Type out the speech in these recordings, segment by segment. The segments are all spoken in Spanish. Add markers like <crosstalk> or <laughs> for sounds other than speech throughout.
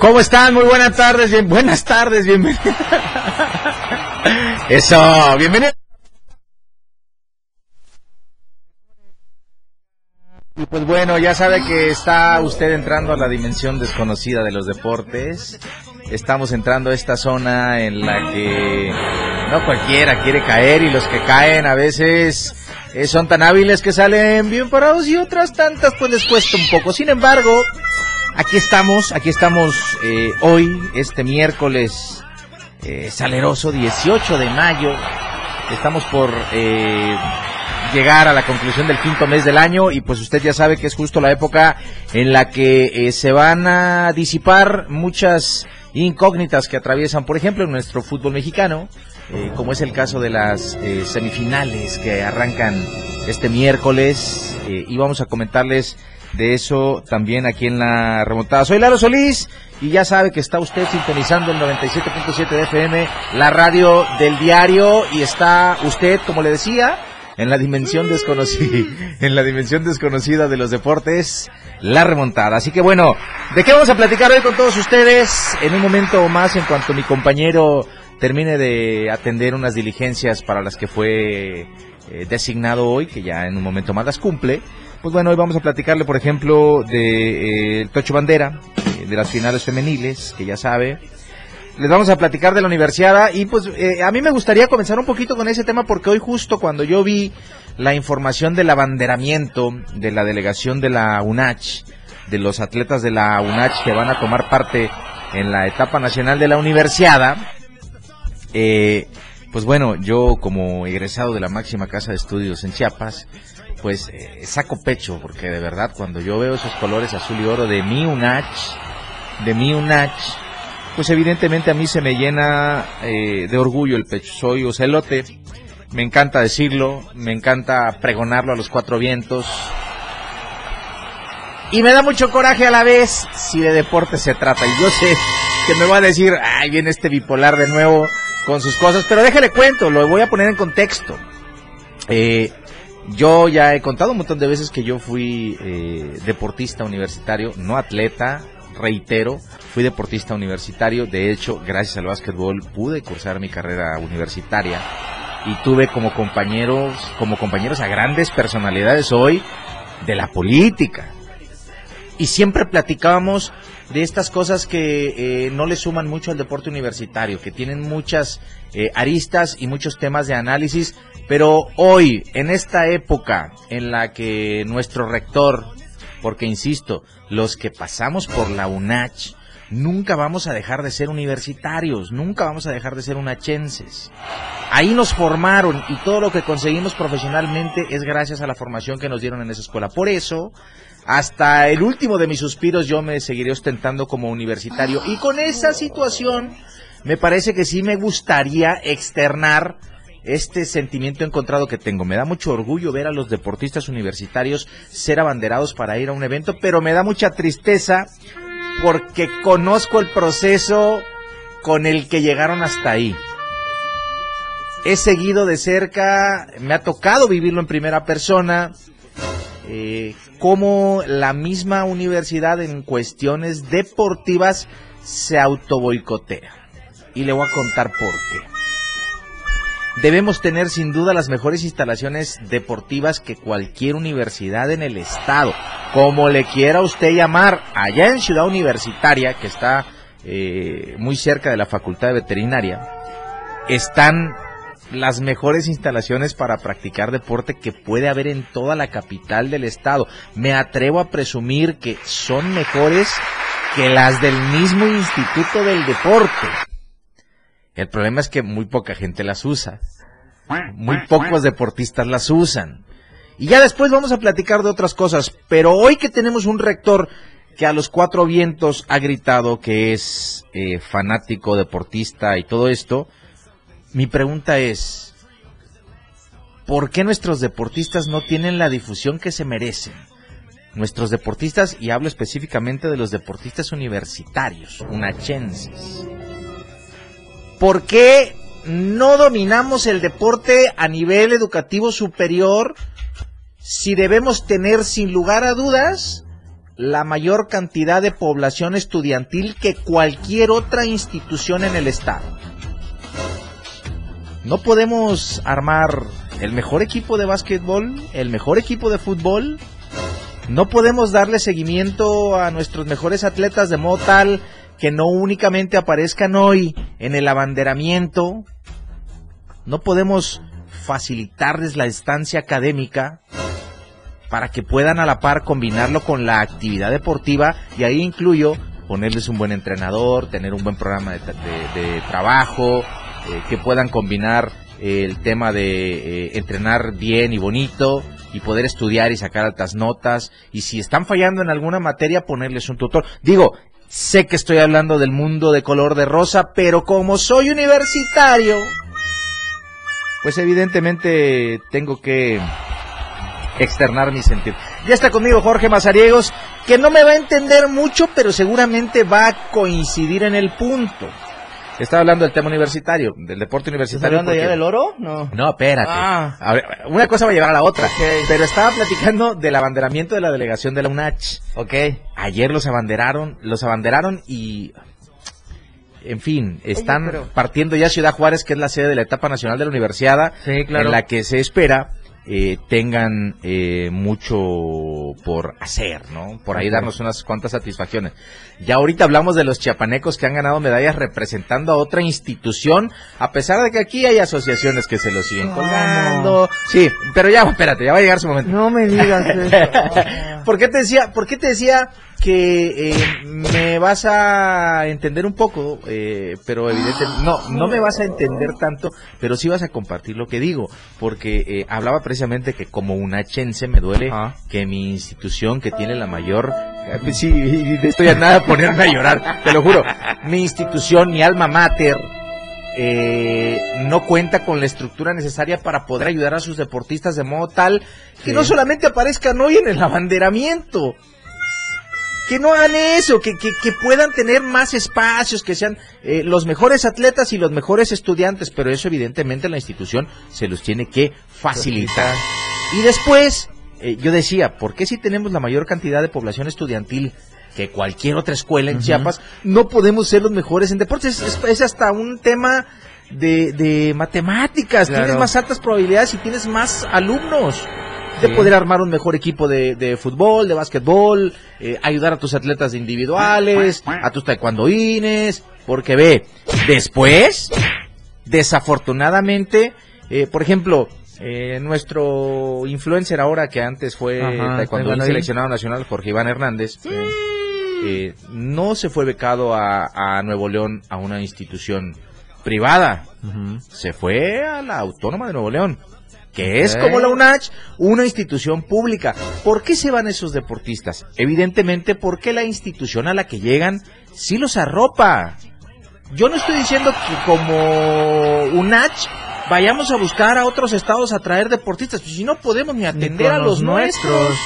¿Cómo están? Muy buenas tardes, bien, buenas tardes, bienvenidos. Eso, bienvenidos. Y pues bueno, ya sabe que está usted entrando a la dimensión desconocida de los deportes. Estamos entrando a esta zona en la que no cualquiera quiere caer y los que caen a veces eh, son tan hábiles que salen bien parados y otras tantas pues les cuesta un poco. Sin embargo, aquí estamos, aquí estamos eh, hoy, este miércoles eh, saleroso 18 de mayo. Estamos por eh, llegar a la conclusión del quinto mes del año y pues usted ya sabe que es justo la época en la que se van a disipar muchas incógnitas que atraviesan, por ejemplo, en nuestro fútbol mexicano, eh, como es el caso de las eh, semifinales que arrancan este miércoles eh, y vamos a comentarles de eso también aquí en la remontada. Soy Lalo Solís y ya sabe que está usted sintonizando el 97.7 de FM, la radio del diario y está usted, como le decía, en la dimensión desconocida, en la dimensión desconocida de los deportes, la remontada. Así que bueno, ¿de qué vamos a platicar hoy con todos ustedes? En un momento más, en cuanto mi compañero termine de atender unas diligencias para las que fue eh, designado hoy, que ya en un momento más las cumple. Pues bueno, hoy vamos a platicarle, por ejemplo, de eh, Tocho Bandera, eh, de las finales femeniles, que ya sabe, les vamos a platicar de la universidad y pues eh, a mí me gustaría comenzar un poquito con ese tema porque hoy justo cuando yo vi la información del abanderamiento de la delegación de la UNACH, de los atletas de la UNACH que van a tomar parte en la etapa nacional de la universidad, eh, pues bueno, yo como egresado de la máxima casa de estudios en Chiapas, pues eh, saco pecho porque de verdad cuando yo veo esos colores azul y oro de mi UNACH, de mi UNACH, pues evidentemente a mí se me llena eh, de orgullo el pecho. Soy ocelote, me encanta decirlo, me encanta pregonarlo a los cuatro vientos. Y me da mucho coraje a la vez si de deporte se trata. Y yo sé que me va a decir, ay, viene este bipolar de nuevo con sus cosas, pero déjale cuento, lo voy a poner en contexto. Eh, yo ya he contado un montón de veces que yo fui eh, deportista universitario, no atleta, reitero, fui deportista universitario, de hecho, gracias al básquetbol pude cursar mi carrera universitaria y tuve como compañeros, como compañeros a grandes personalidades hoy de la política. Y siempre platicábamos de estas cosas que eh, no le suman mucho al deporte universitario, que tienen muchas eh, aristas y muchos temas de análisis, pero hoy, en esta época en la que nuestro rector, porque insisto, los que pasamos por la UNACH, nunca vamos a dejar de ser universitarios, nunca vamos a dejar de ser unachenses. Ahí nos formaron y todo lo que conseguimos profesionalmente es gracias a la formación que nos dieron en esa escuela. Por eso, hasta el último de mis suspiros yo me seguiré ostentando como universitario y con esa situación me parece que sí me gustaría externar este sentimiento encontrado que tengo. Me da mucho orgullo ver a los deportistas universitarios ser abanderados para ir a un evento, pero me da mucha tristeza porque conozco el proceso con el que llegaron hasta ahí. He seguido de cerca, me ha tocado vivirlo en primera persona, eh, cómo la misma universidad en cuestiones deportivas se autoboicotea. Y le voy a contar por qué. Debemos tener sin duda las mejores instalaciones deportivas que cualquier universidad en el estado, como le quiera usted llamar, allá en Ciudad Universitaria, que está eh, muy cerca de la Facultad de Veterinaria, están las mejores instalaciones para practicar deporte que puede haber en toda la capital del estado. Me atrevo a presumir que son mejores que las del mismo Instituto del Deporte. El problema es que muy poca gente las usa. Muy pocos deportistas las usan. Y ya después vamos a platicar de otras cosas. Pero hoy que tenemos un rector que a los cuatro vientos ha gritado que es eh, fanático, deportista y todo esto, mi pregunta es, ¿por qué nuestros deportistas no tienen la difusión que se merecen? Nuestros deportistas, y hablo específicamente de los deportistas universitarios, unachenses. ¿Por qué no dominamos el deporte a nivel educativo superior si debemos tener sin lugar a dudas la mayor cantidad de población estudiantil que cualquier otra institución en el Estado? No podemos armar el mejor equipo de básquetbol, el mejor equipo de fútbol. No podemos darle seguimiento a nuestros mejores atletas de modo tal que no únicamente aparezcan hoy en el abanderamiento. No podemos facilitarles la estancia académica para que puedan a la par combinarlo con la actividad deportiva y ahí incluyo ponerles un buen entrenador, tener un buen programa de, trabajo, eh, que puedan combinar el tema de eh, entrenar bien y bonito y poder estudiar y sacar altas notas y si están fallando en alguna materia ponerles un tutor. Digo, sé que estoy hablando del mundo de color de rosa, pero como soy universitario, pues evidentemente tengo que externar mi sentido. Ya está conmigo Jorge Mazariegos, que no me va a entender mucho, pero seguramente va a coincidir en el punto. Estaba hablando del tema universitario, del deporte universitario. ¿Estás hablando ya del oro? No. No, espérate. Ah. una cosa va a llevar a la otra. Pero estaba platicando del abanderamiento de la delegación de la UNACH. Ok. Ayer los abanderaron, los abanderaron y en fin, están partiendo ya Ciudad Juárez, que es la sede de la etapa nacional de la universidad, sí, claro. en la que se espera eh, tengan eh, mucho por hacer, ¿no? Por ahí darnos unas cuantas satisfacciones. Ya ahorita hablamos de los chiapanecos que han ganado medallas representando a otra institución, a pesar de que aquí hay asociaciones que se lo siguen colgando. Sí, pero ya, espérate, ya va a llegar su momento. No me digas <laughs> eso. ¿Por qué te decía, por qué te decía que eh, me vas a entender un poco, eh, pero evidentemente no, no me vas a entender tanto, pero sí vas a compartir lo que digo, porque eh, hablaba precisamente que como un achense me duele que mi institución que tiene la mayor, pues sí, estoy a nada de <laughs> ponerme a llorar, te lo juro, mi institución, mi alma mater, no cuenta con la estructura necesaria para poder ayudar a sus deportistas de modo tal que no solamente aparezcan hoy en el abanderamiento, que no hagan eso, que, que, puedan tener más espacios, que sean eh, los mejores atletas y los mejores estudiantes, pero eso evidentemente la institución se los tiene que facilitar. Y después, eh, yo decía, ¿por qué si tenemos la mayor cantidad de población estudiantil que cualquier otra escuela en Chiapas, no podemos ser los mejores en deportes? Es, hasta un tema de, de matemáticas, tienes más altas probabilidades y tienes más alumnos de poder armar un mejor equipo de, de fútbol, de básquetbol, eh, ayudar a tus atletas individuales, a tus taekwondoines, porque ve, después, desafortunadamente, eh, por ejemplo, eh, nuestro influencer ahora que antes fue taekwondo seleccionado nacional, Jorge Iván Hernández, eh, no se fue becado a, a, Nuevo León a una institución privada, se fue a la Autónoma de Nuevo León que es como la UNACH, una institución pública. ¿Por qué se van esos deportistas? Evidentemente porque la institución a la que llegan sí los arropa. Yo no estoy diciendo que como UNACH vayamos a buscar a otros estados a traer deportistas, pues si no podemos ni atender a los, nuestros.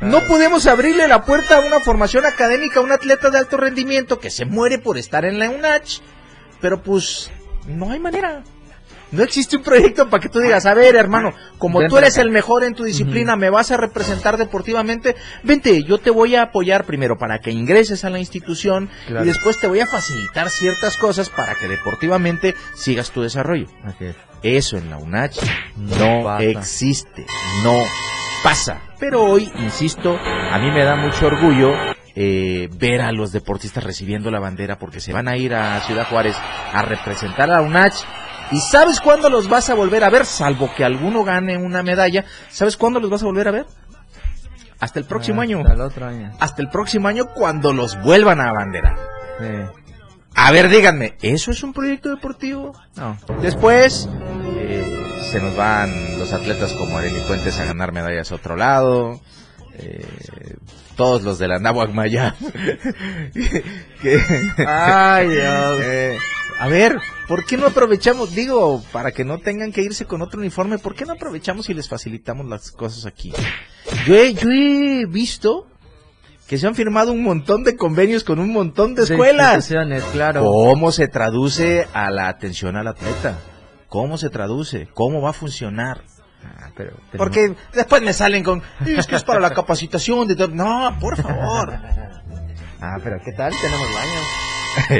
No podemos abrirle la puerta a una formación académica a un atleta de alto rendimiento que se muere por estar en la UNACH, pero pues no hay manera. No existe un proyecto para que tú digas, a ver, hermano, como tú eres el mejor en tu disciplina, me vas a representar deportivamente, vente, yo te voy a apoyar primero para que ingreses a la institución y después te voy a facilitar ciertas cosas para que deportivamente sigas tu desarrollo. Eso en la UNACH no, existe, no pasa. Pero hoy, insisto, a mí me da mucho orgullo eh, ver a los deportistas recibiendo la bandera porque se van a ir a Ciudad Juárez a representar a la UNACH ¿Y sabes cuándo los vas a volver a ver? Salvo que alguno gane una medalla. ¿Sabes cuándo los vas a volver a ver? Hasta el próximo año. Hasta el otro año. Hasta el próximo año cuando los vuelvan a abanderar. A ver, díganme, ¿eso es un proyecto deportivo? No. Después eh, se nos van los atletas como Arely Puentes a ganar medallas a otro lado. eh, todos los de la Nahuac Maya. <laughs> que- Ay, Dios. <laughs> eh, a ver, ¿por qué no aprovechamos? Digo, para que no tengan que irse con otro uniforme, ¿por qué no aprovechamos y les facilitamos las cosas aquí? Yo he, yo he visto que se han firmado un montón de convenios con un montón de escuelas. instituciones, claro. ¿Cómo se traduce a la atención al atleta? ¿Cómo se traduce? ¿Cómo va a funcionar? Ah, pero tenemos- Porque después me salen con, es que es para la capacitación de todo". No, por favor. <laughs> Ah, pero ¿qué tal? Tenemos baños.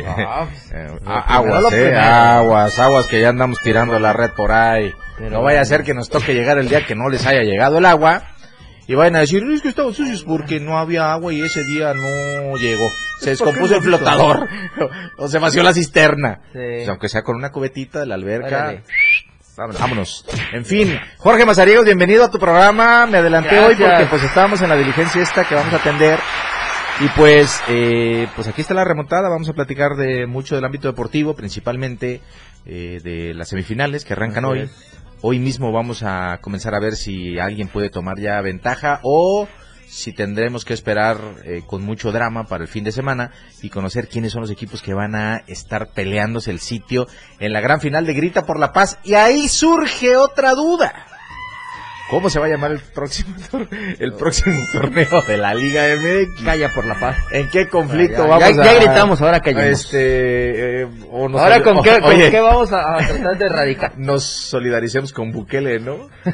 Ah, Eh, aguas, eh, aguas, aguas que ya andamos tirando la red por ahí. Pero no vaya a ser que nos toque llegar el día que no les haya llegado el agua y vayan a decir, es que estaban sucios porque no había agua y ese día no llegó. Se Pues, ¿por qué descompuso el flotador <laughs> o se vació la cisterna. Sí. Pues aunque sea con una cubetita de la alberca. Vámonos. Vámonos. En fin, Jorge Mazariegos, bienvenido a tu programa. Me adelanté hoy porque pues estábamos en la diligencia esta que vamos a atender. Y pues, eh, pues aquí está la remontada. Vamos a platicar de mucho del ámbito deportivo, principalmente eh, de las semifinales que arrancan Así hoy. es. Hoy mismo vamos a comenzar a ver si alguien puede tomar ya ventaja o si tendremos que esperar eh, con mucho drama para el fin de semana y conocer quiénes son los equipos que van a estar peleándose el sitio en la gran final de Grita por la Paz. Y ahí surge otra duda. ¿Cómo se va a llamar el próximo, <laughs> el próximo torneo de la Liga MX? Calla por la paz. ¿En qué conflicto Ya, ya, vamos a...? ya gritamos, ahora callemos. Este, eh, o nos- Ahora, ¿con qué, con oye, qué vamos a, a tratar de erradicar? <laughs> nos solidaricemos con Bukele, ¿no? <laughs>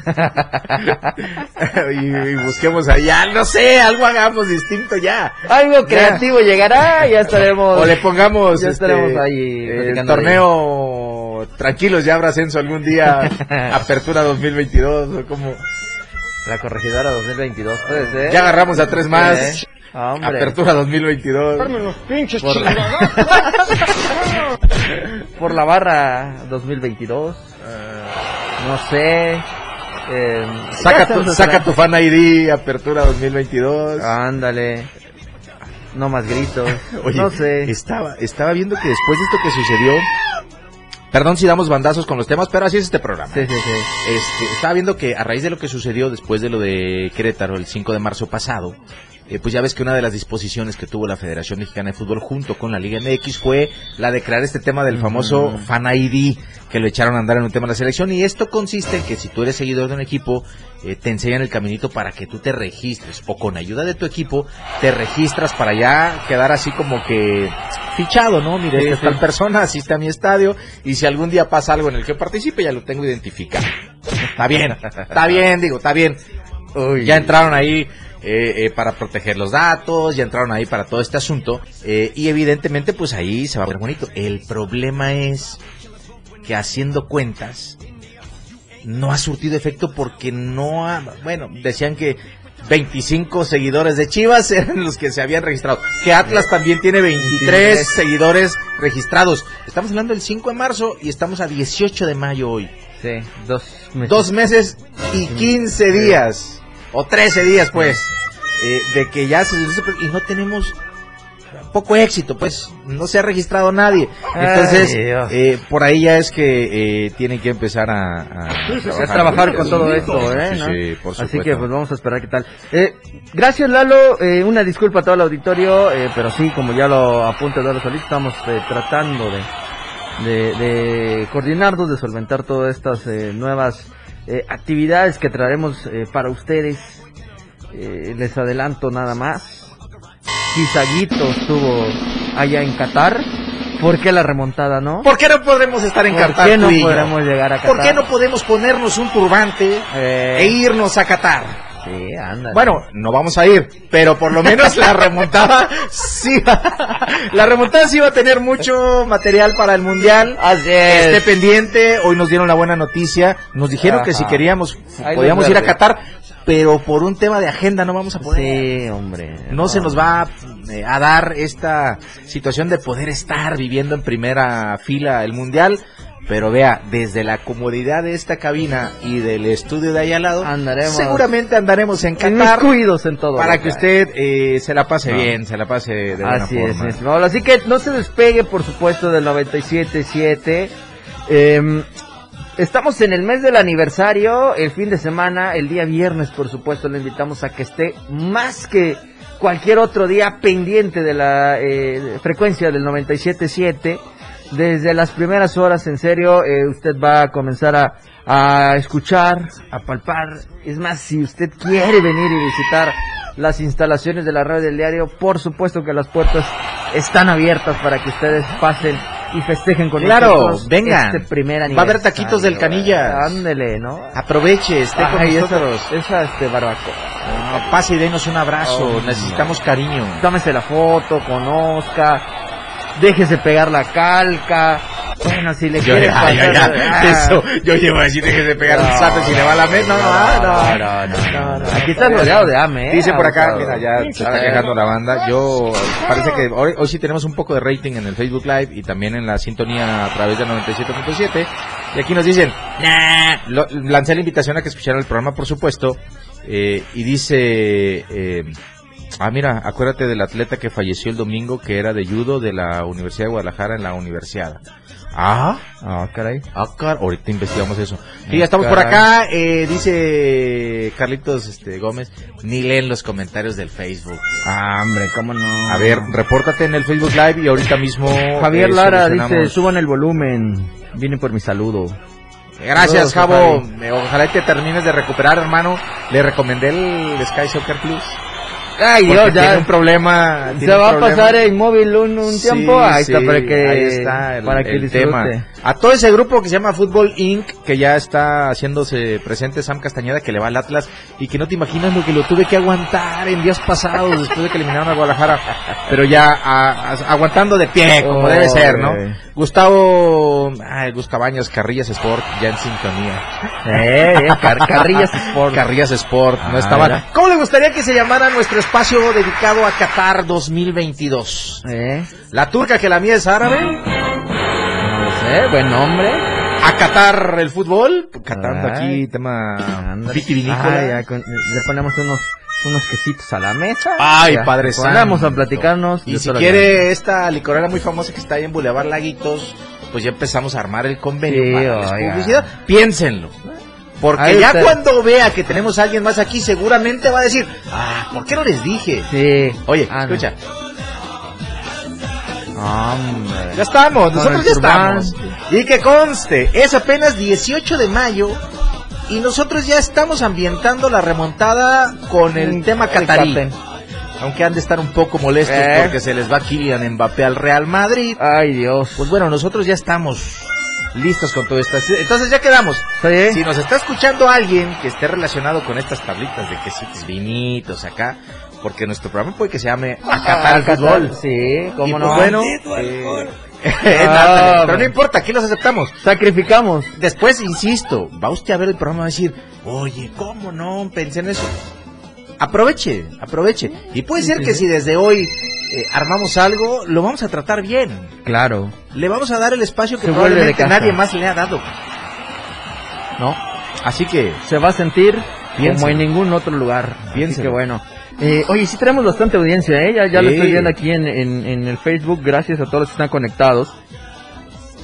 y, y busquemos allá, no sé, algo hagamos distinto ya. Algo creativo llegará y ya estaremos. O le pongamos Ya este, estaremos ahí el platicando tranquilos, ya habrá ascenso algún día, <laughs> apertura 2022 o como La corregidora 2022, puede ser. ya agarramos a tres más. Hombre. Apertura 2022. Por la... <laughs> por la barra 2022. No sé. Eh, Saca tu, saca tu fan ID, apertura 2022. Ándale. No más gritos. <laughs> Oye, no sé. estaba, estaba viendo que después de esto que sucedió, perdón si damos bandazos con los temas, pero así es este programa. Sí, sí, sí. Este, estaba viendo que a raíz de lo que sucedió después de lo de Querétaro el 5 de marzo pasado, eh, pues ya ves que una de las disposiciones que tuvo la Federación Mexicana de Fútbol junto con la Liga MX fue la de crear este tema del famoso. Fan ID que lo echaron a andar en un tema de la selección y esto consiste en que si tú eres seguidor de un equipo eh, te enseñan el caminito para que tú te registres o con ayuda de tu equipo te registras para ya quedar así como que fichado, ¿no? Mire, Sí, esta sí. persona asiste a mi estadio y si algún día pasa algo en el que participe ya lo tengo identificado. Está bien, está bien, digo, está bien. Ya entraron ahí eh, eh, para proteger los datos, ya entraron ahí para todo este asunto eh, y evidentemente pues ahí se va a ver bonito. El problema es que haciendo cuentas no ha surtido efecto porque no ha, bueno, decían que 25 seguidores de Chivas <laughs> eran los que se habían registrado. Que Atlas también tiene 23 23. seguidores registrados. Estamos hablando del 5 de marzo y estamos a 18 de mayo hoy. Sí, dos meses. Dos meses y 15 días. O 13 días, pues. eh, de que ya se... Y no tenemos poco éxito, pues. No se ha registrado nadie. Entonces, Ay, eh, por ahí ya es que eh, tienen que empezar a... trabajar con todo esto, ¿eh? Sí, ¿no? sí, por Así que pues vamos a esperar qué tal. Eh, gracias Lalo, eh, una disculpa a todo el auditorio, eh, pero sí, como ya lo apunta Lalo Solís, estamos eh, tratando de, de, de coordinarnos, de solventar todas estas eh, nuevas eh, actividades que traeremos eh, para ustedes. Eh, les adelanto nada más. Kizaguito estuvo allá en Qatar. ¿Por qué la remontada no? ¿Por qué no podemos estar en ¿Por Qatar qué no podemos llegar a Qatar? ¿Por qué no podemos ponernos un turbante Eh, e irnos a Qatar? Sí, ándale. Bueno, no vamos a ir, pero por lo menos la remontada <laughs> sí va, la remontada sí va a tener mucho material para el mundial. Así Esté es. pendiente, hoy nos dieron la buena noticia, nos dijeron que si queríamos podíamos ir a. Qatar, pero por un tema de agenda no vamos a poder. Sí, hombre. No se nos va eh, a dar esta situación de poder estar viviendo en primera fila el mundial. Pero vea, desde la comodidad de esta cabina y del estudio de ahí al lado, Andaremos. seguramente andaremos en Qatar en todo. para que usted eh, se la pase bien, se la pase de buena Así es, forma. estimado. Así que no se despegue, por supuesto, del 97.7. Eh, Estamos en el mes del aniversario, el fin de semana, el día viernes, por supuesto, le invitamos a que esté más que cualquier otro día pendiente de la eh, frecuencia del 97.7. Desde las primeras horas, en serio, eh, usted va a comenzar a, a escuchar, a palpar. Es más, si usted quiere venir y visitar las instalaciones de la radio del diario, por supuesto que las puertas están abiertas para que ustedes pasen y festejen con Claro, nosotros vengan. este primer Va a haber taquitos del Canillas. Ándele, ¿no? Aproveche, esté con Ay, esa, esa este barbacoa. No, pase y denos un abrazo. Oh, Necesitamos cariño. Tómese la foto, conozca, déjese pegar la calca. Bueno, si le Yo, quiere ya, ya, pasar- ya. Ah. Eso, yo llevo a decir deje de pegar un salto si le va a la mente. No, no, no, no. Aquí está rodeado de AME, ¿eh? Dice por acá, mira, ya se está quejando la banda. Yo, parece que hoy, hoy sí tenemos un poco de rating en el Facebook Live y también en la sintonía a través del 97.7. Y aquí nos dicen, nah, lo- lancé la invitación a que escucharan el programa, por supuesto. eh, y dice, eh, ah, mira, acuérdate del atleta que falleció el domingo, que era de judo de la Universidad de Guadalajara en la Universidad. Ah, Ah, caray. Ah, car- ahorita investigamos eso. Y Ah, ya estamos por acá, eh, dice Carlitos este, Gómez, ni leen los comentarios del Facebook. Ah, hombre, cómo no. A ver, repórtate en el Facebook Live y ahorita mismo... Javier eh, Lara solucionamos. dice, suban el volumen. Viene por mi saludo. Gracias, Javo. Ojalá que termines de recuperar, hermano. Le recomendé el Sky Soccer Plus. Ay, Dios, tiene ya. un problema. Se tiene va a pasar en móvil un, un Sí, tiempo. Ahí está, para que, ahí está el, para que el tema. A todo ese grupo que se llama Fútbol Inc., que ya está haciéndose presente Sam Castañeda, que le va al Atlas, y que no te imaginas lo que lo tuve que aguantar en días pasados, después de que eliminaron a Guadalajara, pero ya a- a- aguantando de pie, como Oh, debe ser, ¿no? Gustavo, ay, Gus Cabañas, Carrillas Sport, ya en sintonía. Eh, eh, Car- Carrillas Sport. Carrillas Sport, no Ah, mira. ¿Cómo le gustaría que se llamara nuestro espacio dedicado a Qatar 2022? Eh, ¿La turca que la mía es árabe? no lo sé, buen nombre. ¿A Qatar el fútbol? Catando Ay. aquí, tema vitivinícola. Ah, ya con- le ponemos unos, unos quesitos a la mesa. Ay, Ya, padre Vamos santo. a platicarnos. Y si quiere esta licorera muy famosa que está ahí en Boulevard Laguitos, pues ya empezamos a armar el convenio Sí, para oiga. publicidad. Piénsenlo. Porque Ahí ya está. cuando vea que tenemos a alguien más aquí, seguramente va a decir, ah, ¿por qué no les dije? Sí. Oye, Ah, no. escucha, Hombre. ya estamos, nosotros ya estamos. Y que conste, es apenas 18 de mayo y nosotros ya estamos ambientando la remontada con el Mm, tema catarí. Aunque han de estar un poco molestos Eh. porque se les va Kylian Mbappé al Real Madrid. Ay, Dios. Pues bueno, nosotros ya estamos listos con todo esto. Entonces ya quedamos. Sí. Si nos está escuchando alguien que esté relacionado con estas tablitas de quesitos vinitos acá, porque nuestro programa puede que se llame A Qatar al Qatar, Fútbol. Sí, Y cómo pues <laughs> no. bueno, eh, Ah, pero no importa, aquí los aceptamos. Sacrificamos. Después, insisto, va usted a ver el programa y va a decir, oye, ¿cómo no? Pensé en eso. Aproveche, aproveche. Y puede ser que si desde hoy eh, armamos algo, lo vamos a tratar bien. Claro. Le vamos a dar el espacio que Se probablemente nadie más le ha dado. ¿No? Así que, Se va a sentir como en ningún otro lugar. Piénselo. que bueno. Eh, oye, sí tenemos bastante audiencia, ¿eh? Ya, ya lo estoy viendo aquí en, en, en el Facebook. Gracias a todos los que están conectados.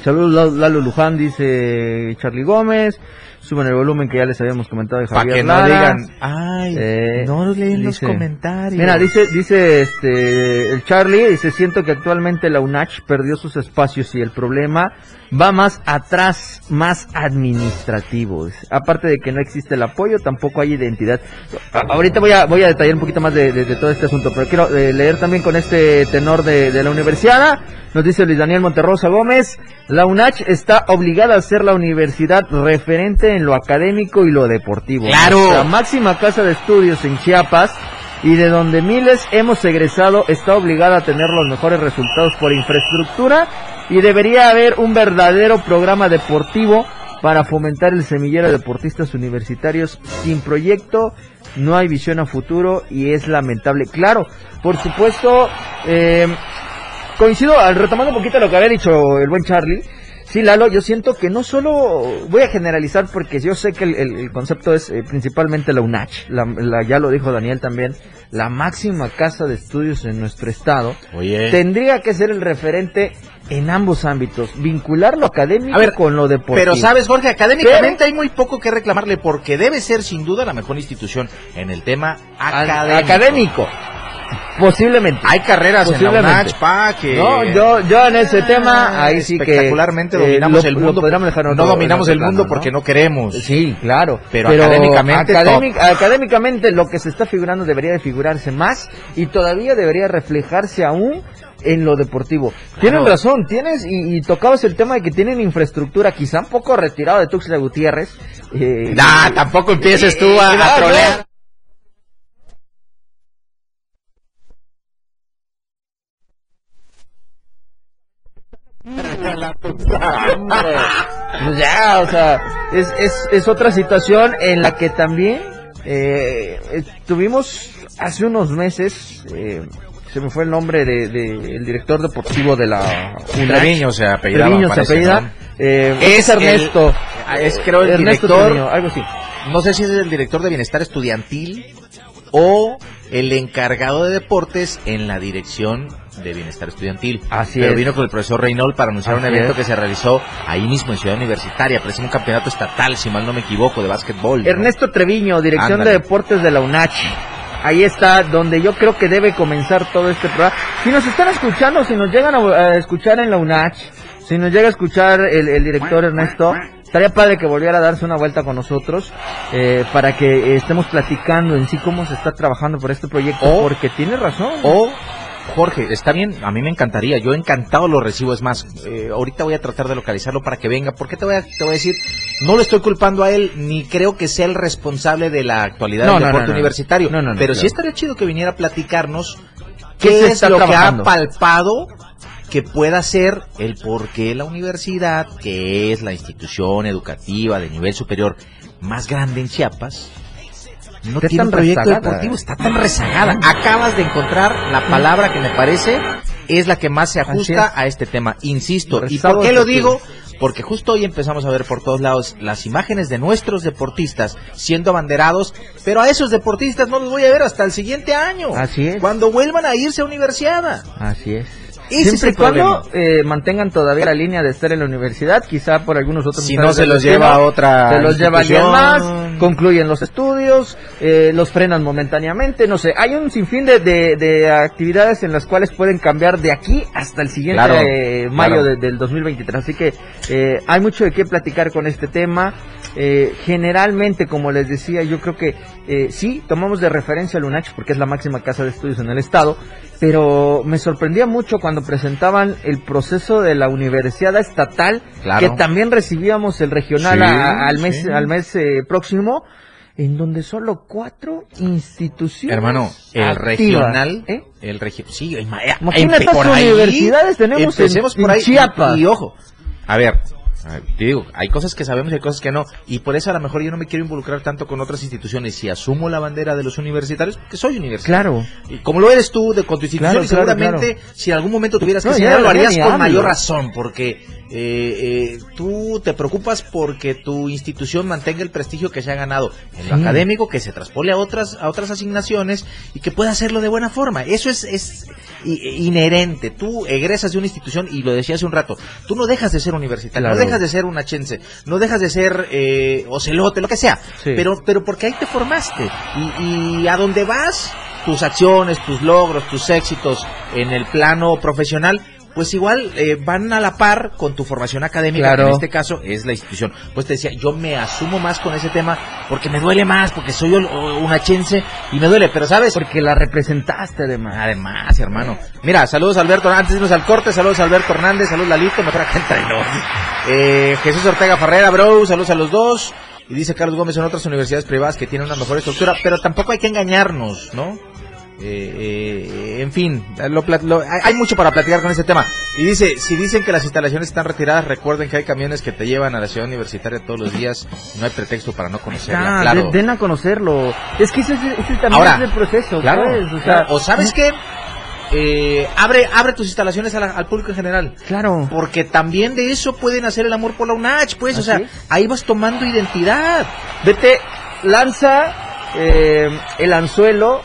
Saludos Lalo, Lalo Luján, dice Charlie Gómez. Suben el volumen que ya les habíamos comentado de para Javier que no digan, ay, Eh, no leen los comentarios. Mira, dice, dice este, el Charlie, dice, siento que actualmente la UNACH perdió sus espacios y el problema va más atrás, más administrativo. Aparte de que no existe el apoyo, tampoco hay identidad. Ahorita voy a, voy a detallar un poquito más de, de- de todo este asunto, pero quiero eh, leer también con este tenor de, de la universidad. Nos dice Luis Daniel Monterrosa Gómez, la UNACH está obligada a ser la universidad referente en lo académico y lo deportivo. ¡Claro! Nuestra máxima casa de estudios en Chiapas y de donde miles hemos egresado está obligada a tener los mejores resultados por infraestructura y debería haber un verdadero programa deportivo para fomentar el semillero de deportistas universitarios. Sin proyecto no hay visión a futuro y es lamentable. Claro por supuesto eh, coincido retomando un poquito lo que había dicho el buen Charlie Sí, Lalo, yo siento que no solo voy a generalizar porque yo sé que el, el- concepto es eh, principalmente la UNACH, la, la- ya lo dijo Daniel también, la máxima casa de estudios en nuestro estado, Oye. tendría que ser el referente en ambos ámbitos, vincular lo académico A ver, con lo deportivo. Pero sabes, Jorge, académicamente hay muy poco que reclamarle porque debe ser sin duda la mejor institución en el tema académico. académico, posiblemente. Hay carreras en la Posiblemente. UNACH, pa, que... No, yo, yo en ese tema, ahí sí que... Espectacularmente eh, dominamos lo- el mundo. dejar en no otro- dominamos en el mundo porque ¿no? no queremos. Sí, claro. Pero académicamente, académic- académicamente lo que se está figurando debería de figurarse más y todavía debería reflejarse aún en lo deportivo. Tienen razón, tienes y, y tocabas el tema de que tienen infraestructura quizá un poco retirado de Tuxtla Gutiérrez. eh, Nah, tampoco empieces tú a, Eh, a no, trolear. Hombre, pues ya, o sea, es, es, es otra situación en la que también eh, estuvimos hace unos meses, eh, se me fue el nombre de, de- el director deportivo de la UNACH. Treviño se apellidaba, Treviño se parece, apellida. ¿no? eh, Es es Ernesto. el- es, creo, el Ernesto director- Treviño, algo así. No sé si es el director de bienestar estudiantil o el encargado de deportes en la dirección de bienestar estudiantil. Así Pero es. vino con el profesor Reynold para anunciar un evento es. que se realizó ahí mismo en Ciudad Universitaria. Parece un campeonato estatal, si mal no me equivoco, de básquetbol. ¿no? Ernesto Treviño, dirección Ándale. de deportes de la UNACH. Ahí está donde yo creo que debe comenzar todo este programa. Si nos están escuchando, si nos llegan a, escuchar en la UNACH, si nos llega a escuchar el, el director Ernesto, estaría padre que volviera a darse una vuelta con nosotros eh, para que estemos platicando en sí cómo se está trabajando por este proyecto, O- porque tiene razón. O, Jorge, está bien, a mí me encantaría, yo encantado lo recibo, es más, eh, ahorita voy a tratar de localizarlo para que venga, porque te voy, a, te voy a decir, no lo estoy culpando a él, ni creo que sea el responsable de la actualidad No, del no, deporte no, universitario, No, no, no, pero sí estaría chido que viniera a platicarnos ¿Qué es lo trabajando? que ha palpado que pueda ser el por qué la universidad, que es la institución educativa de nivel superior más grande en Chiapas, no Está tiene tan un proyecto rezagada. deportivo, está tan rezagada. Acabas de encontrar la palabra que me parece es la que más se ajusta es. a este tema. Insisto, ¿y por qué lo digo? Porque justo hoy empezamos a ver por todos lados las imágenes de nuestros deportistas siendo abanderados, pero a esos deportistas no los voy a ver hasta el siguiente año. Así es. Cuando vuelvan a irse a universidad. Así es. Ese Siempre y cuando eh, mantengan todavía la línea de estar en la universidad, quizá por algunos otros Si no se los lleva a otra se los lleva alguien más, concluyen los estudios, eh, los frenan momentáneamente, no sé, hay un sinfín de, de, de actividades en las cuales pueden cambiar de aquí hasta el siguiente Claro, eh, mayo claro. de- del 2023, así que eh, hay mucho de qué platicar con este tema. Eh, generalmente, como les decía, yo creo que eh, sí, tomamos de referencia al UNACH porque es la máxima casa de estudios en el estado, pero me sorprendía mucho cuando presentaban el proceso de la universidad estatal, Claro. que también recibíamos el regional Sí, a- al mes, sí. al mes eh, próximo, en donde solo cuatro instituciones. Hermano, el activas, regional, ¿eh? el sí, ima- Imagínate por ahí, universidades tenemos en- por en ahí, y- Chiapas. Y, ojo, a ver, a ver, te digo, hay cosas que sabemos y hay cosas que no, y por eso a lo mejor yo no me quiero involucrar tanto con otras instituciones. Si asumo la bandera de los universitarios, porque soy universitario. Claro. Y como lo eres tú, de, con tu institución, Claro, y claro, seguramente si en algún momento tuvieras que No, señalar, lo harías con mayor razón, porque eh, eh, tú te preocupas porque tu institución mantenga el prestigio que se ha ganado en lo Sí. académico, que se traspole a otras, a otras asignaciones y que pueda hacerlo de buena forma. Eso es, es inherente. Tú egresas de una institución y lo decía hace un rato, tú no dejas de ser universitario, Claro. no dejas de ser un achense, no dejas de ser eh, ocelote, lo que sea, Sí. pero, pero porque ahí te formaste y, y a donde vas, tus acciones, tus logros, tus éxitos en el plano profesional, pues igual eh, van a la par con tu formación académica, Claro. que en este caso es la institución. Pues te decía, yo me asumo más con ese tema porque me duele más, porque soy un achense y me duele, pero sabes, Porque la representaste además. Además, hermano. Mira, saludos Alberto, antes de irnos al corte, saludos a Alberto Hernández, saludos Lalito, mejor acá entre nos. Eh, Jesús Ortega Ferrera, bro, saludos a los dos. Y dice Carlos Gómez, son otras universidades privadas que tienen una mejor estructura, pero tampoco hay que engañarnos, ¿no? Eh, eh, en fin, lo lo- hay mucho para platicar con este tema. Y dice, si dicen que las instalaciones están retiradas, recuerden que hay camiones que te llevan a la ciudad universitaria todos los días. No hay pretexto para no conocerla, Ah, claro. den a conocerlo. Es que ese, ese también Ahora, es el proceso, Claro, ¿sabes? O sea, claro. o sabes qué, eh, abre, abre tus instalaciones al público en general. Claro. Porque también de eso pueden hacer el amor por la UNACH, pues, o ¿Ah, sea, ahí vas tomando identidad. Vete, lanza eh, el anzuelo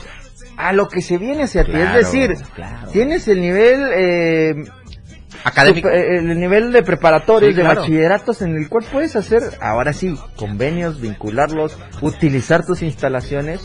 a lo que se viene hacia ti. Es decir, claro. tienes el nivel eh, Académico. eh, el nivel de preparatorios, Sí, de bachilleratos en el cual puedes hacer, ahora sí, convenios, vincularlos, utilizar tus instalaciones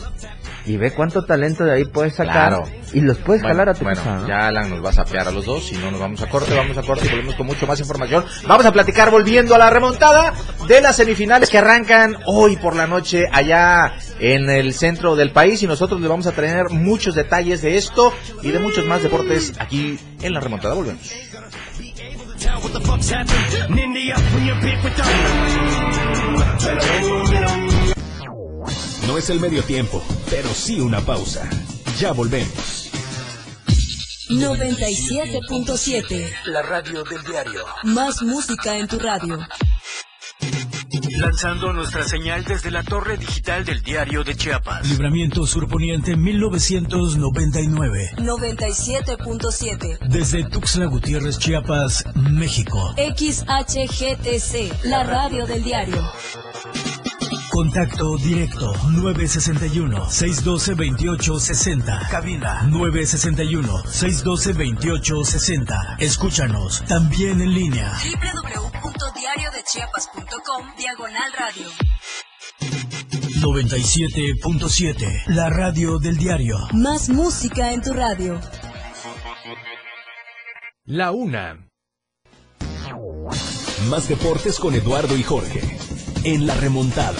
y ve cuánto talento de ahí puedes sacar Claro. y los puedes Bueno, jalar a tu bueno, casa. ¿no? ya Alan nos va a sapear a los dos, si no nos vamos a corte, vamos a corte y volvemos con mucho más información. Vamos a platicar volviendo a la remontada de las semifinales que arrancan hoy por la noche allá en el centro del país y nosotros les vamos a tener muchos detalles de esto y de muchos más deportes aquí en la remontada. Volvemos. No es el medio tiempo, pero sí una pausa. Ya volvemos. 97.7. La radio del diario. Más música en tu radio. Lanzando nuestra señal desde la torre digital del diario de Chiapas. Libramiento Surponiente 1999. 97.7. Desde Tuxtla Gutiérrez, Chiapas, México. XHGTC. La radio del diario. Contacto directo 961-612-2860. Cabina 961-612-2860. Escúchanos también en línea. www.diariodechiapas.com Diagonal radio. 97.7. La radio del diario. Más música en tu radio. La una. Más deportes con Eduardo y Jorge. En la remontada.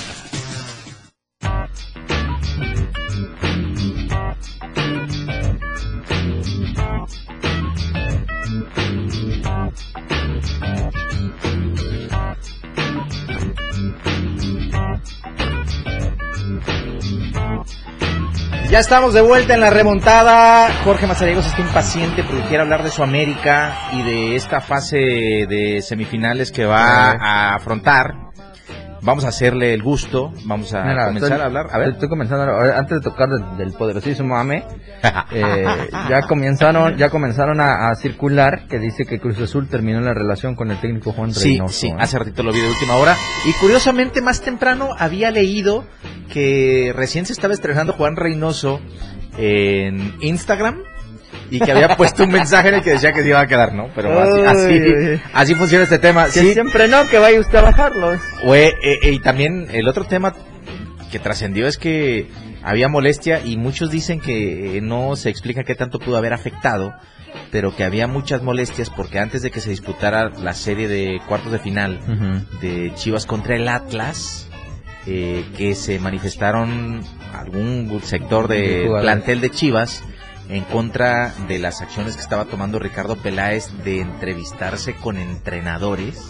Ya estamos de vuelta en la remontada. Jorge Mazariegos está impaciente porque quiere hablar de su América y de esta fase de semifinales que va a afrontar. Vamos a hacerle el gusto, vamos a Mira, comenzar estoy- a hablar. A ver. Estoy comenzando, a antes de tocar del, del poderosísimo AME, <laughs> eh, ya comenzaron, ya comenzaron a, a circular que dice que Cruz Azul terminó la relación con el técnico Juan Sí, Reynoso. sí, ¿eh? hace ratito lo vi de última hora. Y curiosamente, más temprano había leído que recién se estaba estrenando Juan Reynoso en Instagram y que había puesto un mensaje en el que decía que se iba a quedar, ¿no? Pero así, así, así funciona este tema. Que Sí, siempre no, que vaya usted a bajarlo. Eh, eh, y también el otro tema que trascendió es que había molestia y muchos dicen que eh, no se explica qué tanto pudo haber afectado, pero que había muchas molestias porque antes de que se disputara la serie de cuartos de final de Chivas contra el Atlas, eh, que se manifestaron algún sector De plantel de Chivas en contra de las acciones que estaba tomando Ricardo Peláez de entrevistarse con entrenadores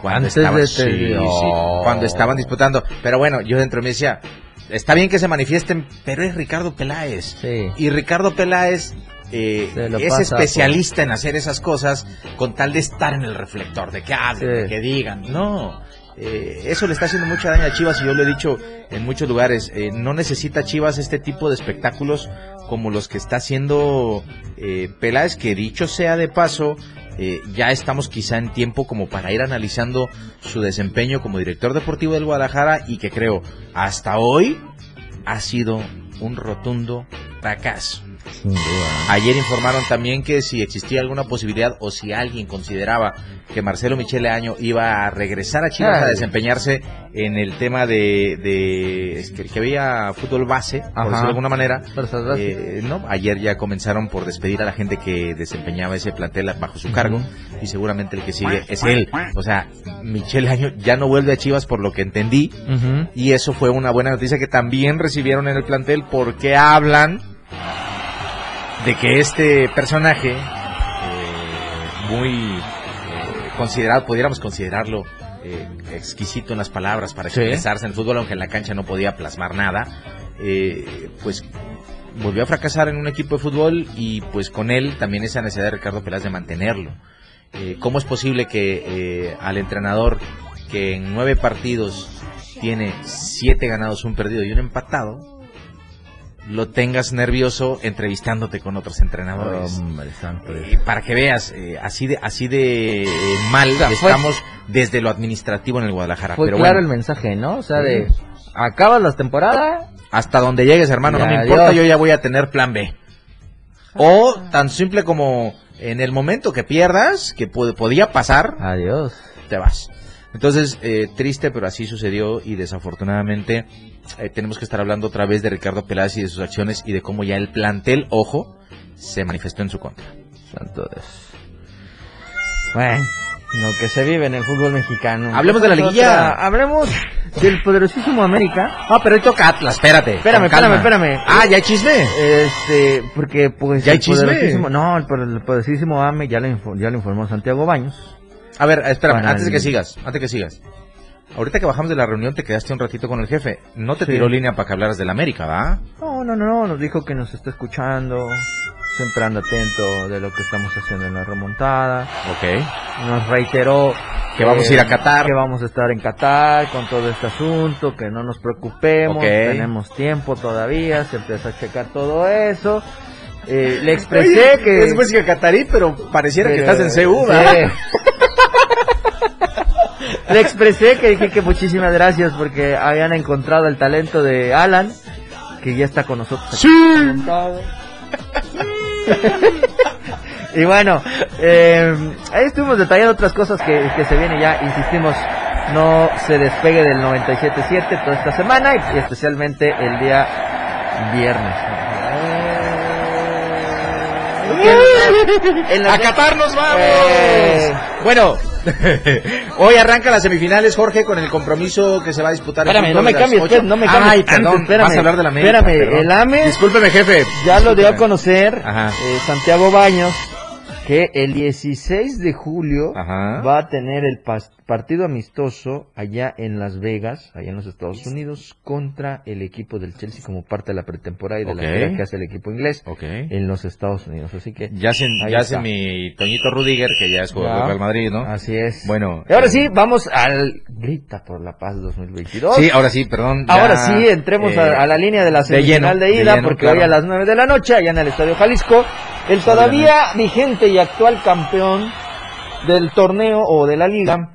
cuando Antes estaban, de sí, sí, cuando estaban disputando. Pero bueno, yo dentro de mí decía, está bien que se manifiesten, pero es Ricardo Peláez. Sí. Y Ricardo Peláez eh, es pasa especialista en hacer esas cosas con tal de estar en el reflector, de que hablen, Sí. de que digan. No, eh, eso le está haciendo mucho daño a Chivas y yo lo he dicho en muchos lugares. eh, no necesita Chivas este tipo de espectáculos como los que está haciendo eh, Peláez, que dicho sea de paso, eh, ya estamos quizá en tiempo como para ir analizando su desempeño como director deportivo del Guadalajara y que creo hasta hoy ha sido un rotundo fracaso. Sin duda. Ayer informaron también que si existía alguna posibilidad o si alguien consideraba que Marcelo Michele Año iba a regresar a Chivas a desempeñarse en el tema de, de que, que había fútbol base, por Ajá. decirlo de alguna manera. Eh, no, ayer ya comenzaron por despedir a la gente que desempeñaba ese plantel bajo su cargo y seguramente el que sigue es él. O sea, Michele Año ya no vuelve a Chivas por lo que entendí y eso fue una buena noticia que también recibieron en el plantel porque hablan de que este personaje, eh, muy eh, considerado, pudiéramos considerarlo eh, exquisito en las palabras para Sí. expresarse en el fútbol, aunque en la cancha no podía plasmar nada, eh, pues volvió a fracasar en un equipo de fútbol y pues con él también esa necesidad de Ricardo Peláez de mantenerlo. Eh, ¿Cómo es posible que eh, al entrenador que en nueve partidos tiene siete ganados, un perdido y un empatado, lo tengas nervioso entrevistándote con otros entrenadores. Hombre, santo Dios. Eh, para que veas, eh, así de así de eh, mal sea, fue- estamos desde lo administrativo en el Guadalajara. Fue Pero claro bueno, el mensaje, ¿no? O sea, de acabas la temporada, hasta donde llegues, hermano, no me importa, yo ya voy a tener plan B. O tan simple como en el momento que pierdas, que pod- podía pasar, adiós. te vas. Entonces, eh, triste, pero así sucedió y desafortunadamente eh, tenemos que estar hablando otra vez de Ricardo Peláez y de sus acciones y de cómo ya el plantel, ojo, se manifestó en su contra. Santo Dios. Bueno, lo que se vive en el fútbol mexicano. Hablemos de la liguilla. Otra- Hablemos del poderosísimo América. Ah, pero hoy toca Atlas, espérate. Espérame, espérame, espérame. Ah, ya hay chisme. Este, porque pues ¿Ya hay el chisme? poderosísimo, no, el, poder- el poderosísimo AME ya info- ya lo informó Santiago Baños. A ver, espérame, antes de que sigas, antes de que sigas. Ahorita que bajamos de la reunión te quedaste un ratito con el jefe. No te Sí. tiró línea para que hablaras del América, ¿va? No, no, no, no, nos dijo que nos está escuchando, siempre anda atento de lo que estamos haciendo en la remontada. Ok. Nos reiteró Que vamos a ir a Qatar. Que vamos a estar en Qatar con todo este asunto, que no nos preocupemos, Ok. tenemos tiempo todavía, se empieza a checar todo eso. Eh, le expresé que... Es música catarí, pero pareciera que Pero, estás en CU, sí. <laughs> Le expresé que dije que muchísimas gracias porque habían encontrado el talento de Alan, que ya está con nosotros. aquí comentado. y bueno, eh, ahí estuvimos detallando otras cosas que, que se viene ya, insistimos, no se despegue del 97.7 toda esta semana y especialmente el día viernes. En la- ¡A nos vamos! Eh. Bueno, <laughs> hoy arranca las semifinales, Jorge, con el compromiso que se va a disputar. Espérame, no me cambies, pues, no me cambies. Ay, perdón, espérame, vas a hablar de la América. espérame, perdón. el AME- Discúlpeme, jefe. Ya lo dio a conocer eh, Santiago Baños que el 16 de julio Ajá. va a tener el pas- partido amistoso allá en Las Vegas, allá en los Estados Unidos, contra el equipo del Chelsea como parte de la pretemporada y de la gira que hace el equipo inglés en los Estados Unidos. Así que Ya Ahí ya está. mi Toñito Rudiger, que ya es jugador del Real Madrid, ¿no? así es. Bueno. Y ahora eh, sí, vamos al Grita por la Paz 2022. Sí, ahora sí, perdón. ya, Ahora sí, entremos eh, a, a la línea de la semifinal de, lleno, de ida, lleno, porque claro. hoy a las 9 de la noche, allá en el Estadio Jalisco, el todavía vigente y actual campeón del torneo o de la liga,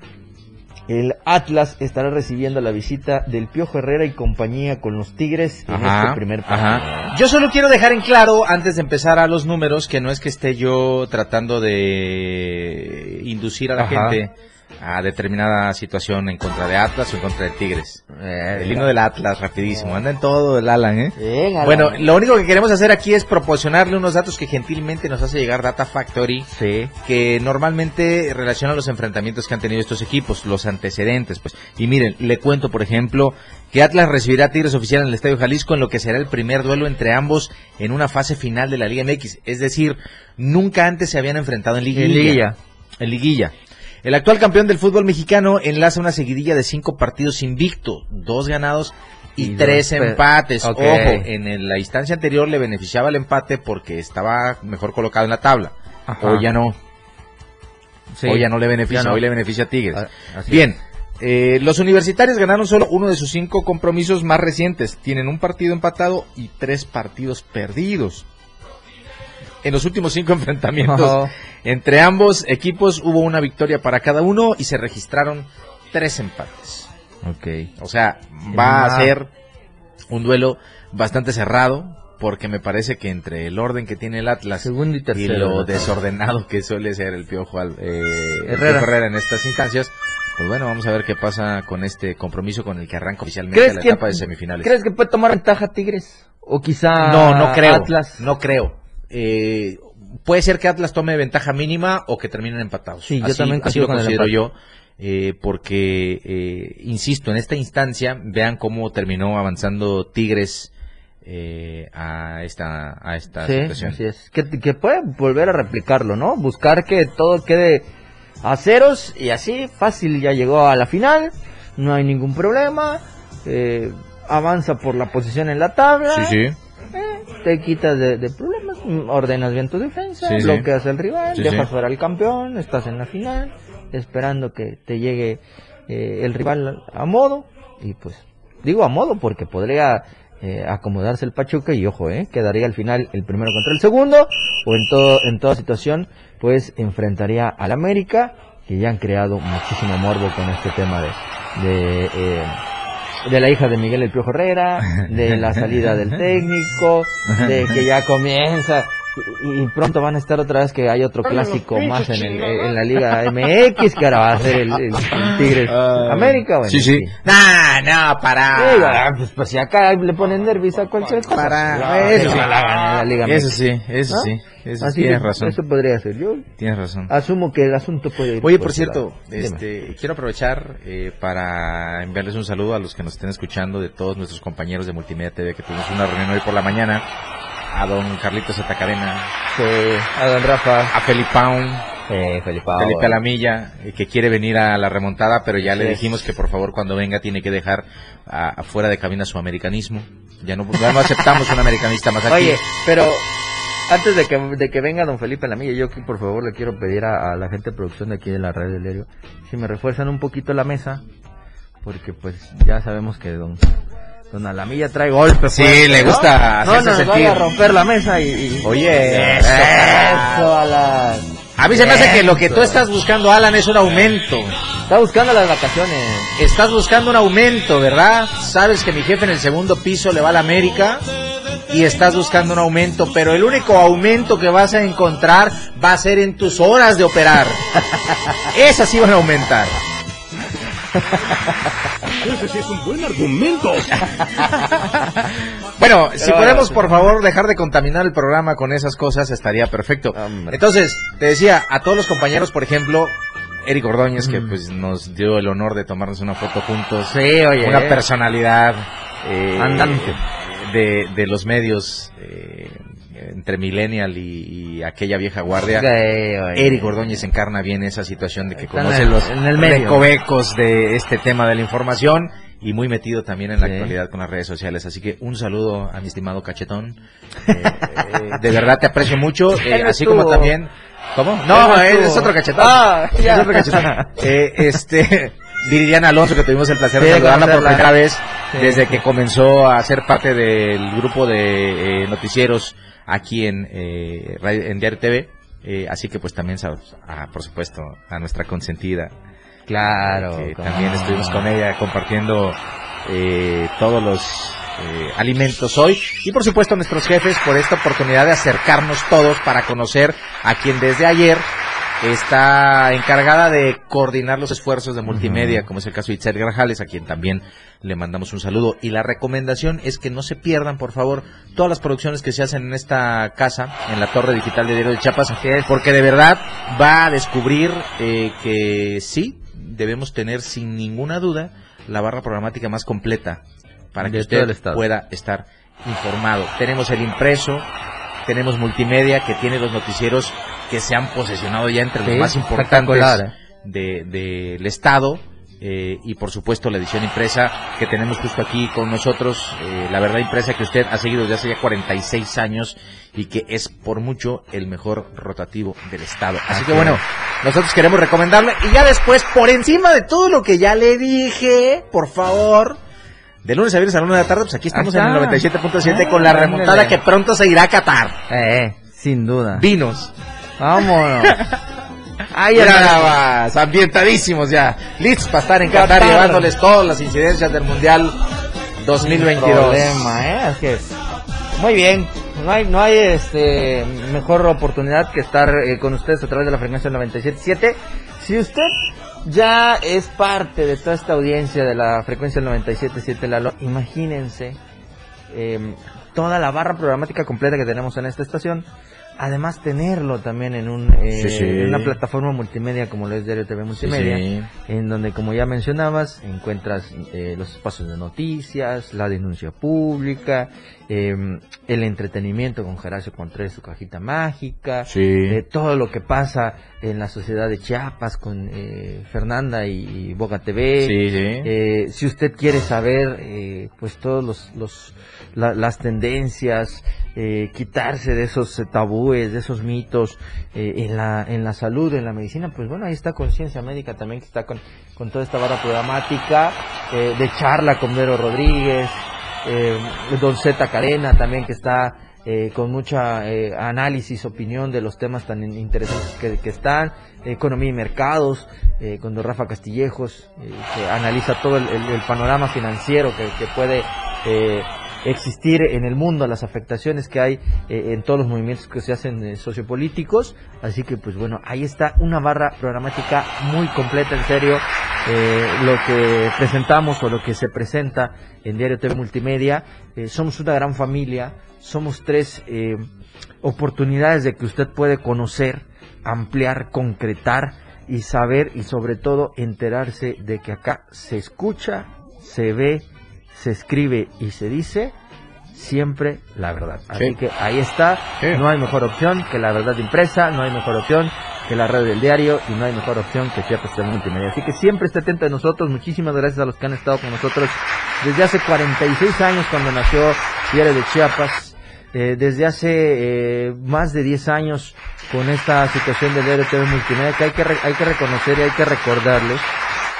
el Atlas, estará recibiendo la visita del Piojo Herrera y compañía con los Tigres en Ajá, este primer partido. ajá. Yo solo quiero dejar en claro, antes de empezar a los números, que no es que esté yo tratando de inducir a la Ajá. gente a determinada situación en contra de Atlas o en contra de Tigres. Eh, El himno del Atlas, rapidísimo. Anda en todo el Alan, ¿eh? Bien, Alan. Bueno, lo único que queremos hacer aquí es proporcionarle unos datos que gentilmente nos hace llegar Data Factory, Sí. que normalmente relaciona los enfrentamientos que han tenido estos equipos, los antecedentes, pues. Y miren, le cuento, por ejemplo, que Atlas recibirá a Tigres oficial en el Estadio Jalisco en lo que será el primer duelo entre ambos en una fase final de la Liga MX. Es decir, nunca antes se habían enfrentado en liguilla. En liguilla. En liguilla. El actual campeón del fútbol mexicano enlaza una seguidilla de cinco partidos invicto, dos ganados y, Y tres dos empates. Ojo, en el- la instancia anterior le beneficiaba el empate porque estaba mejor colocado en la tabla. Ajá. Hoy ya no. Sí. Hoy ya no le beneficia, no. hoy le beneficia a Tigres. Ah, Bien, eh, los universitarios ganaron solo uno de sus cinco compromisos más recientes. Tienen un partido empatado y tres partidos perdidos. En los últimos cinco <laughs> enfrentamientos entre ambos equipos hubo una victoria para cada uno y se registraron tres empates. Ok. O sea, va a ser un duelo bastante cerrado porque me parece que entre el orden que tiene el Atlas Segundo y y tercero. lo ¿no? desordenado que suele ser el Piojo, Al- eh, Herrera. En estas instancias, pues bueno, vamos a ver qué pasa con este compromiso con el que arranca oficialmente ¿Crees la que, etapa de semifinales. ¿Crees que puede tomar ventaja Tigres? O quizá No, no creo. Atlas. No creo. Eh, puede ser que Atlas tome ventaja mínima o que terminen empatados. Sí, yo así, también así coincido lo considero yo. eh, porque, eh, insisto, en esta instancia, vean cómo terminó avanzando Tigres eh, a esta, a esta Sí, situación. así es. Que, que puede volver a replicarlo, ¿no? Buscar que todo quede a ceros y así fácil ya llegó a la final, no hay ningún problema, eh, avanza por la posición en la tabla, Sí, sí. te quitas de, de problemas, ordenas bien tu defensa, Sí, sí. bloqueas al rival, Sí, dejas fuera al campeón, estás en la final, esperando que te llegue eh, el rival a modo y pues digo a modo porque podría eh, acomodarse el Pachuca y ojo, eh, quedaría al final el primero contra el segundo o en todo en toda situación pues enfrentaría al América que ya han creado muchísimo morbo con este tema de de, eh, de la hija de Miguel El Piojo Herrera, de la salida del <laughs> técnico, de que ya comienza y, pronto van a estar otra vez que hay otro clásico más en, el, en la Liga MX que ahora va a ser el, el- el Tigres América. Bueno, Sí, sí. Nah, no, para. ah, pues, pues si acá le ponen nervios a cualquier cosa. Para. Ah, Eso que sí. la Liga Eso MX. sí, eso ¿Ah? sí. Eso Así tienes que razón. Eso podría ser. Yo Tienes razón. asumo que el asunto puede ir. Oye, por ese cierto. Dime. este, quiero aprovechar eh, para enviarles un saludo a los que nos estén escuchando de todos nuestros compañeros de Multimedia TV que tuvimos una reunión hoy por la mañana. A don Carlitos Atacarena, Sí, a don Rafa. a Felipaun, Eh, Felipe. Felipe Alamilla, eh, que quiere venir a la remontada, pero ya le dijimos que por favor cuando venga tiene que dejar afuera de cabina su americanismo. Ya no, ya no aceptamos un americanista más aquí. Oye, pero antes de que, de que venga don Felipe Lamilla, yo aquí por favor le quiero pedir a, a la gente de producción de aquí de la red del diario si me refuerzan un poquito la mesa, porque pues ya sabemos que don don Alamilla trae golpes. Sí, fuertes, le ¿no? gusta No sentir. vaya a romper la mesa y... y- Oye, eso, eso, Alan. A mí se me hace que lo que tú estás buscando, Alan, es un aumento. Está buscando las vacaciones. Estás buscando un aumento, ¿verdad? Sabes que mi jefe en el segundo piso le va a la América y estás buscando un aumento, pero el único aumento que vas a encontrar va a ser en tus horas de operar. <laughs> Esas sí van a aumentar. <laughs> Ese sí es un buen argumento. <laughs> Bueno, si podemos por favor dejar de contaminar el programa con esas cosas estaría perfecto. Hombre. Entonces, te decía, a todos los compañeros, por ejemplo, Eric Ordóñez, que pues nos dio el honor de tomarnos una foto juntos. Sí, oye. una personalidad eh, Andante. de, de los medios eh, entre Millennial y, y aquella vieja guardia. Sí, oye. Eric Ordóñez encarna bien esa situación de que conoce los en el medio. recovecos de este tema de la información y muy metido también en la Sí. actualidad con las redes sociales. Así que un saludo a mi estimado Cachetón. Eh, eh, de verdad te aprecio mucho, <laughs> eh, así como también... ¿Cómo? No, es otro cachetón. Ah. Es otro cachetón. <laughs> Eh, este, <laughs> Viridiana Alonso, que tuvimos el placer Sí, de saludarla por primera vez Sí. desde que comenzó a ser parte del grupo de eh, noticieros aquí en, eh, radio- en Diario TV. Eh, así que pues también, a, por supuesto, a nuestra consentida, Claro. que también estuvimos con ella compartiendo eh, todos los eh, alimentos hoy y por supuesto a nuestros jefes por esta oportunidad de acercarnos todos para conocer a quien desde ayer está encargada de coordinar los esfuerzos de multimedia, como es el caso de Itzel Grajales, a quien también le mandamos un saludo. Y la recomendación es que no se pierdan, por favor, todas las producciones que se hacen en esta casa, en la Torre Digital de Diario de Chiapas, porque de verdad va a descubrir eh, que sí, debemos tener sin ninguna duda la barra programática más completa para que usted pueda estar informado. Tenemos el impreso, tenemos multimedia que tiene los noticieros que se han posesionado ya entre los Sí, más importantes ¿eh? de- del estado eh, y por supuesto la edición impresa que tenemos justo aquí con nosotros, eh, la verdad impresa que usted ha seguido desde hace ya 46 años y que es por mucho el mejor rotativo del estado. Así que bueno, nosotros queremos recomendarle y ya después por encima de todo lo que ya le dije, por favor, de lunes a viernes a la una de la tarde, pues aquí estamos en el está. 97.7 Ah, con la remontada que pronto se irá a Qatar. Eh, sin duda. Vinos. Vámonos. <laughs> Nada más, ambientadísimos ya, listos para estar en Qatar, Qatar. llevándoles todas las incidencias del Mundial 2022. problema, ¿eh? Es que muy bien. No hay, no hay este mejor oportunidad que estar eh, con ustedes a través de la frecuencia 97.7. Si usted ya es parte de toda esta audiencia de la frecuencia 97.7 Lalo, imagínense eh, toda la barra programática completa que tenemos en esta estación. Además tenerlo también en, un, eh, Sí, sí. en una plataforma multimedia como lo es Diario TV Multimedia Sí, en donde como ya mencionabas encuentras eh, los espacios de noticias, la denuncia pública, eh, el entretenimiento con Geracio Contreras su cajita mágica, eh, todo lo que pasa en la sociedad de Chiapas con eh, Fernanda y, Boga TV. Sí, sí. Eh, si usted quiere saber, eh, pues todos los, los la- las tendencias, eh, quitarse de esos tabúes, de esos mitos eh, en la en la salud, en la medicina, pues bueno, ahí está Conciencia Médica también que está con, con toda esta barra programática eh, de charla con Vero Rodríguez, eh, Don Z Cadena también que está eh, con mucha eh, análisis, opinión de los temas tan in- interesantes que, están, economía y mercados, eh, con don Rafa Castillejos, eh, que analiza todo el, panorama financiero que, puede eh, existir en el mundo, las afectaciones que hay eh, en todos los movimientos que se hacen sociopolíticos. Así que, pues bueno, ahí está una barra programática muy completa, en serio. lo que presentamos o lo que se presenta en Diario TV Multimedia. Somos una gran familia, somos tres eh, oportunidades de que usted puede conocer, ampliar, concretar y saber y sobre todo enterarse de que acá se escucha, se ve, se escribe y se dice siempre la verdad. Así Sí. que ahí está, Sí. no hay mejor opción que la verdad impresa, no hay mejor opción que la red del diario y no hay mejor opción que Chiapas TV Multimedia. Así que siempre esté atento de nosotros, muchísimas gracias a los que han estado con nosotros desde hace 46 años cuando nació Diario de Chiapas, eh, desde hace eh, más de 10 años con esta situación del Diario TV Multimedia que hay que, re- hay que reconocer y hay que recordarles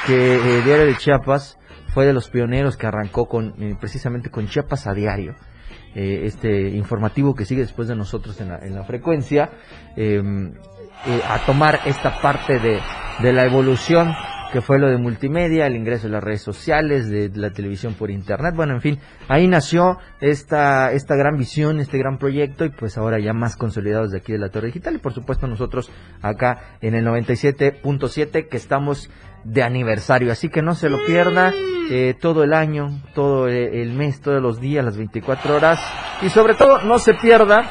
que eh, Diario de Chiapas fue de los pioneros que arrancó con eh, precisamente con Chiapas a diario. este informativo que sigue después de nosotros en la, en la frecuencia, eh, a tomar esta parte de, de la evolución que fue lo de multimedia, el ingreso de las redes sociales, de la televisión por internet, bueno, en fin, ahí nació esta, esta gran visión, este gran proyecto y pues ahora ya más consolidados de aquí de la Torre Digital. Y por supuesto nosotros acá en el 97.7 que estamos de aniversario, así que no se lo pierda eh, todo el año, todo eh, el mes, todos los días, las 24 horas. Y sobre todo no se pierda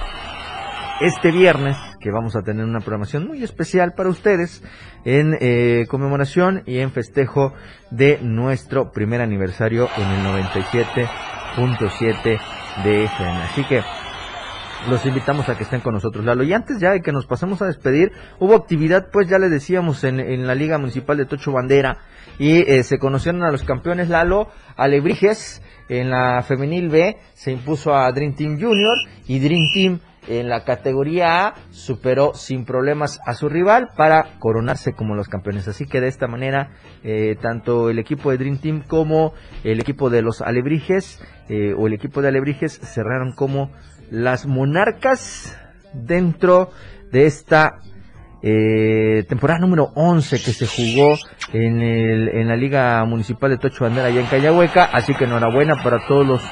este viernes que vamos a tener una programación muy especial para ustedes en eh, conmemoración y en festejo de nuestro primer aniversario en el 97.7 de FM. Así que los invitamos a que estén con nosotros, Lalo. Y antes ya de que nos pasemos a despedir, hubo actividad, pues ya les decíamos, en, la Liga Municipal de Tocho Bandera. Y eh, se conocieron a los campeones, Lalo, Alebrijes, en la femenil B, se impuso a Dream Team Junior. Y Dream Team en la categoría A superó sin problemas a su rival para coronarse como los campeones. Así que de esta manera, eh, tanto el equipo de Dream Team como el equipo de los Alebrijes, eh, o el equipo de Alebrijes, cerraron como las monarcas dentro de esta eh, temporada número 11 que se jugó en, el, en la Liga Municipal de Tocho Bandera allá en Callahueca. Así que enhorabuena para todos los,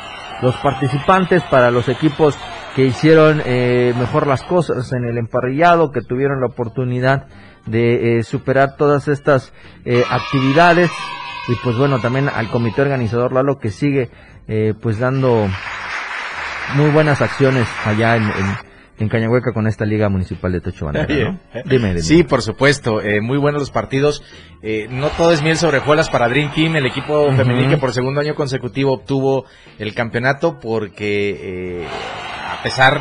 los participantes, para los equipos que hicieron eh, mejor las cosas en el emparrillado, que tuvieron la oportunidad de eh, superar todas estas eh, actividades. Y pues bueno, también al comité organizador Lalo que sigue eh, pues dando muy buenas acciones allá en, en, en Cañahueca con esta Liga Municipal de Bandera, ¿no? Dime, dime. Sí, por supuesto, eh, muy buenos los partidos. Eh, no todo es miel sobre hojuelas para Dream Team, el equipo Ujú. femenil que por segundo año consecutivo obtuvo el campeonato porque eh, a pesar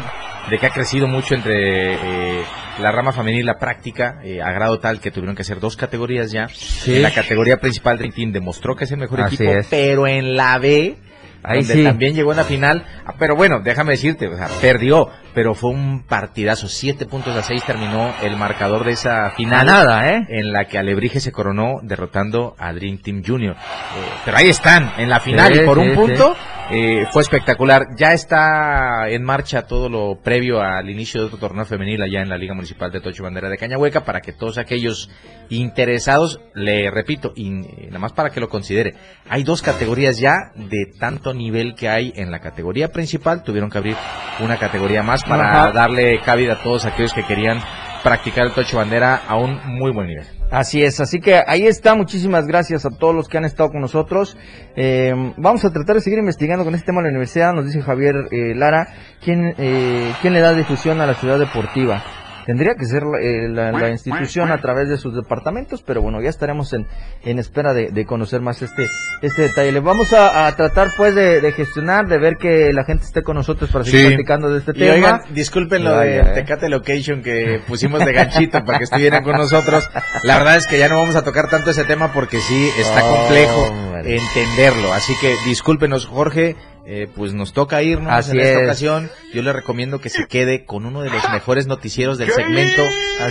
de que ha crecido mucho entre eh, la rama femenil y la práctica, eh, a grado tal que tuvieron que hacer dos categorías ya. En la categoría principal Dream Team demostró que es el mejor Así equipo, es. pero en la B Ahí donde sí. también llegó en la final. Ah, Pero bueno, déjame decirte, o sea, perdió, pero fue un partidazo. Siete puntos a seis terminó el marcador de esa final. nada, ¿eh? En la que Alebrije se coronó derrotando a Dream Team Junior. Eh, pero ahí están, en la final, Sí, y por sí, un punto eh, fue espectacular. Ya está en marcha todo lo previo al inicio de otro torneo femenil allá en la Liga Municipal de Tocho Bandera de Cañahueca para que todos aquellos interesados, le repito, y nada más para que lo considere, hay dos categorías ya de tanto nivel que hay en la categoría principal, tuvieron que abrir una categoría más para Ajá. darle cabida a todos aquellos que querían practicar el Tocho Bandera a un muy buen nivel. Así es, así que ahí está, muchísimas gracias a todos los que han estado con nosotros. Eh, vamos a tratar de seguir investigando con este tema de la universidad, nos dice Javier eh, Lara, ¿quién, eh, ¿quién le da difusión a la ciudad deportiva? Tendría que ser eh, la, la institución a través de sus departamentos, pero bueno, ya estaremos en, en espera de, de conocer más este, este detalle. Le vamos a, a tratar pues de, de gestionar, de ver que la gente esté con nosotros para seguir Sí. platicando de este Y tema. oigan, disculpen lo de eh. Tecate Location que pusimos de ganchito para que estuvieran con nosotros. La verdad es que ya no vamos a tocar tanto ese tema porque sí está Oh, complejo entenderlo. Así que discúlpenos, Jorge. Eh, pues nos toca irnos Así en esta es. ocasión. Yo le recomiendo que se quede con uno de los mejores noticieros del segmento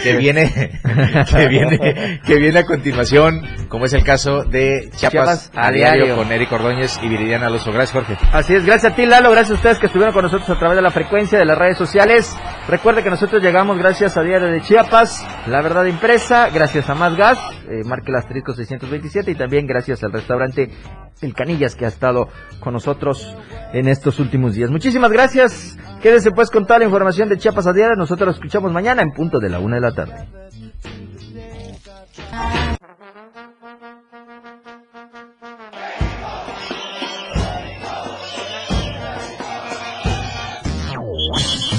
que viene, <laughs> que viene, que viene a continuación, como es el caso de Chiapas, Chiapas a a diario diario. con Eric Ordóñez y Viridiana Alonso. Gracias, Jorge. Así es, gracias a ti Lalo, gracias a ustedes que estuvieron con nosotros a través de la frecuencia de las redes sociales. Recuerde que nosotros llegamos gracias a Diario de Chiapas, La Verdad Impresa, gracias a Más Gas, eh, marque el asterisco 627 y también gracias al restaurante El Canillas que ha estado con nosotros en estos últimos días. Muchísimas gracias, quédese pues con toda la información de Chiapas a Diario, nosotros lo escuchamos mañana en punto de la una de la tarde.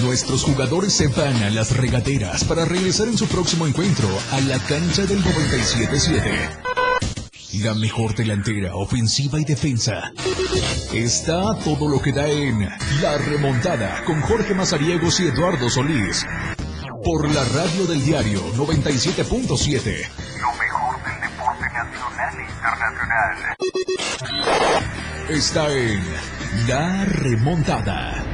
Nuestros jugadores se van a las regaderas para regresar en su próximo encuentro a la cancha del 97-7. La mejor delantera, ofensiva y defensa. Está todo lo que da en La Remontada con Jorge Mazariegos y Eduardo Solís. Por la radio del diario 97.7. Lo mejor del deporte nacional e internacional. Está en La Remontada.